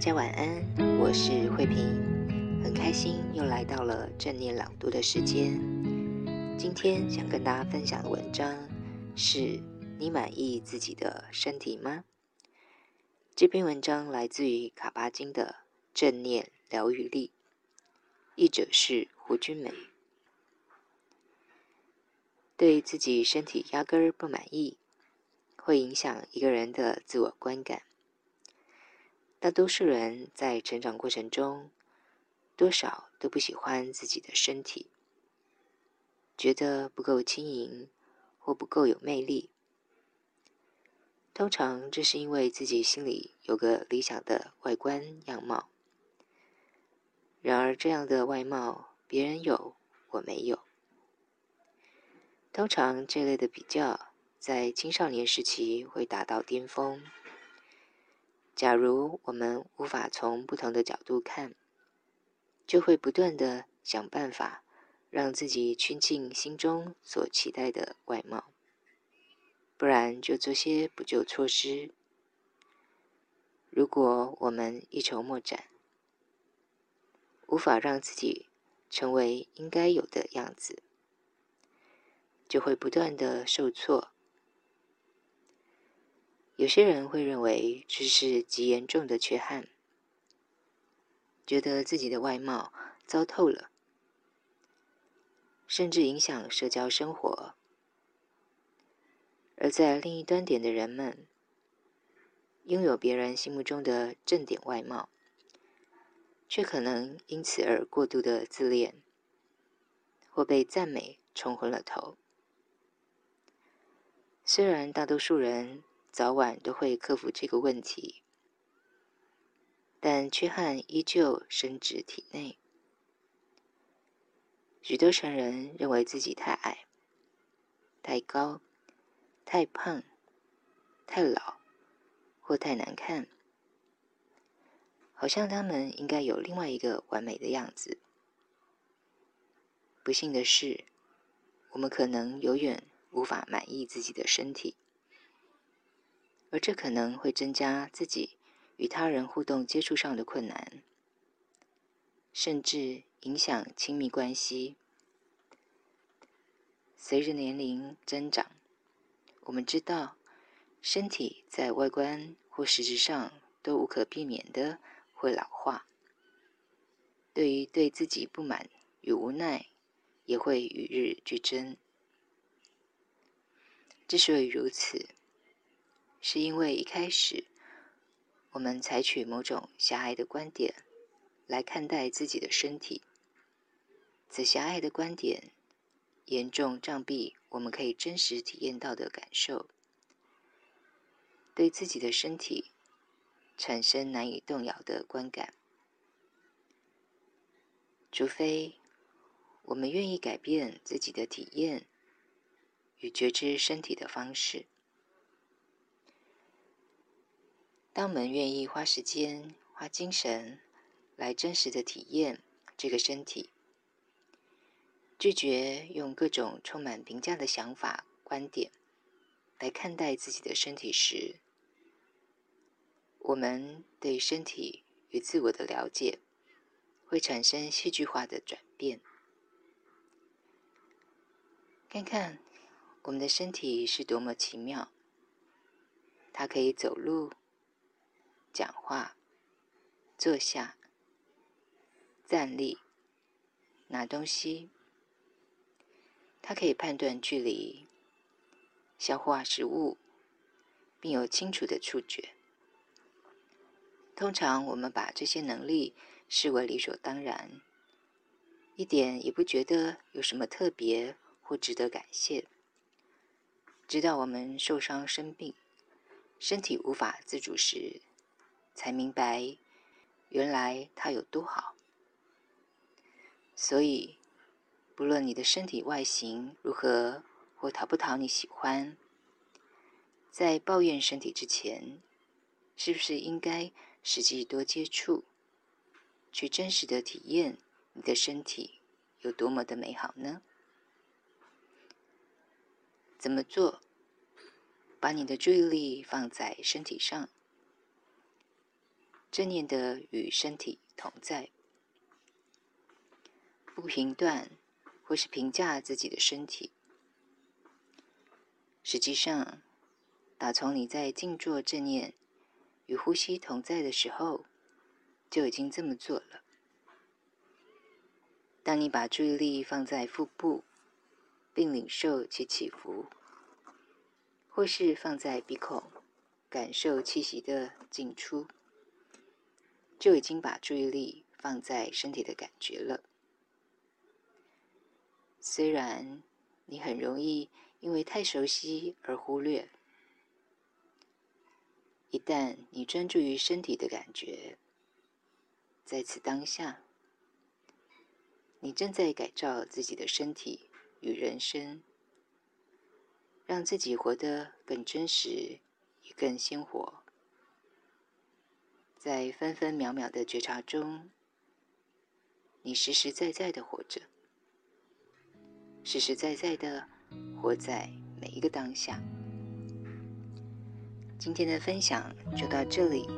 大家晚安，我是慧萍，很开心又来到了正念朗读的时间。今天想跟大家分享的文章是：你满意自己的身体吗？这篇文章来自于卡巴金的《正念疗愈力》，译者是胡君梅。对自己身体压根儿不满意，会影响一个人的自我观感。大多数人在成长过程中，多少都不喜欢自己的身体，觉得不够轻盈或不够有魅力。通常这是因为自己心里有个理想的外观样貌，然而这样的外貌别人有，我没有。通常这类的比较在青少年时期会达到巅峰。假如我们无法从不同的角度看，就会不断地想办法让自己趋近心中所期待的外貌，不然就做些补救措施。如果我们一筹莫展，无法让自己成为应该有的样子，就会不断地受挫。有些人会认为这是极严重的缺憾，觉得自己的外貌糟透了，甚至影响社交生活；而在另一端点的人们，拥有别人心目中的正点外貌，却可能因此而过度的自恋，或被赞美冲昏了头。虽然大多数人，早晚都会克服这个问题，但缺憾依旧深植体内。许多成人认为自己太矮、太高、太胖、太老或太难看，好像他们应该有另外一个完美的样子。不幸的是，我们可能永远无法满意自己的身体。而这可能会增加自己与他人互动接触上的困难，甚至影响亲密关系。随着年龄增长，我们知道，身体在外观或实质上都无可避免的会老化。对于对自己不满与无奈，也会与日俱增。之所以如此，是因为一开始，我们采取某种狭隘的观点来看待自己的身体，此狭隘的观点严重障蔽我们可以真实体验到的感受，对自己的身体产生难以动摇的观感。除非我们愿意改变自己的体验与觉知身体的方式。当我们愿意花时间、花精神来真实的体验这个身体，拒绝用各种充满评价的想法、观点来看待自己的身体时，我们对身体与自我的了解会产生戏剧化的转变。看看我们的身体是多么奇妙，它可以走路。讲话、坐下、站立、拿东西，它可以判断距离、消化食物，并有清楚的触觉。通常我们把这些能力视为理所当然，一点也不觉得有什么特别或值得感谢。直到我们受伤生病，身体无法自主时，才明白原来它有多好。所以，不论你的身体外形如何或讨不讨你喜欢，在抱怨身体之前，是不是应该实际多接触，去真实的体验你的身体有多么的美好呢？怎么做？把你的注意力放在身体上，正念的与身体同在，不评断或是评价自己的身体。实际上，打从你在静坐正念与呼吸同在的时候，就已经这么做了。当你把注意力放在腹部，并领受其起伏，或是放在鼻孔，感受气息的进出，就已经把注意力放在身体的感觉了。虽然你很容易因为太熟悉而忽略，一旦你专注于身体的感觉，在此当下，你正在改造自己的身体与人生，让自己活得更真实，也更鲜活。在分分秒秒的觉察中，你实实在在的活着，实实在在的活在每一个当下。今天的分享就到这里，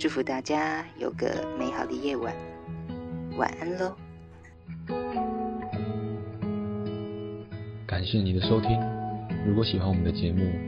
祝福大家有个美好的夜晚，晚安喽。感谢你的收听。如果喜欢我们的节目，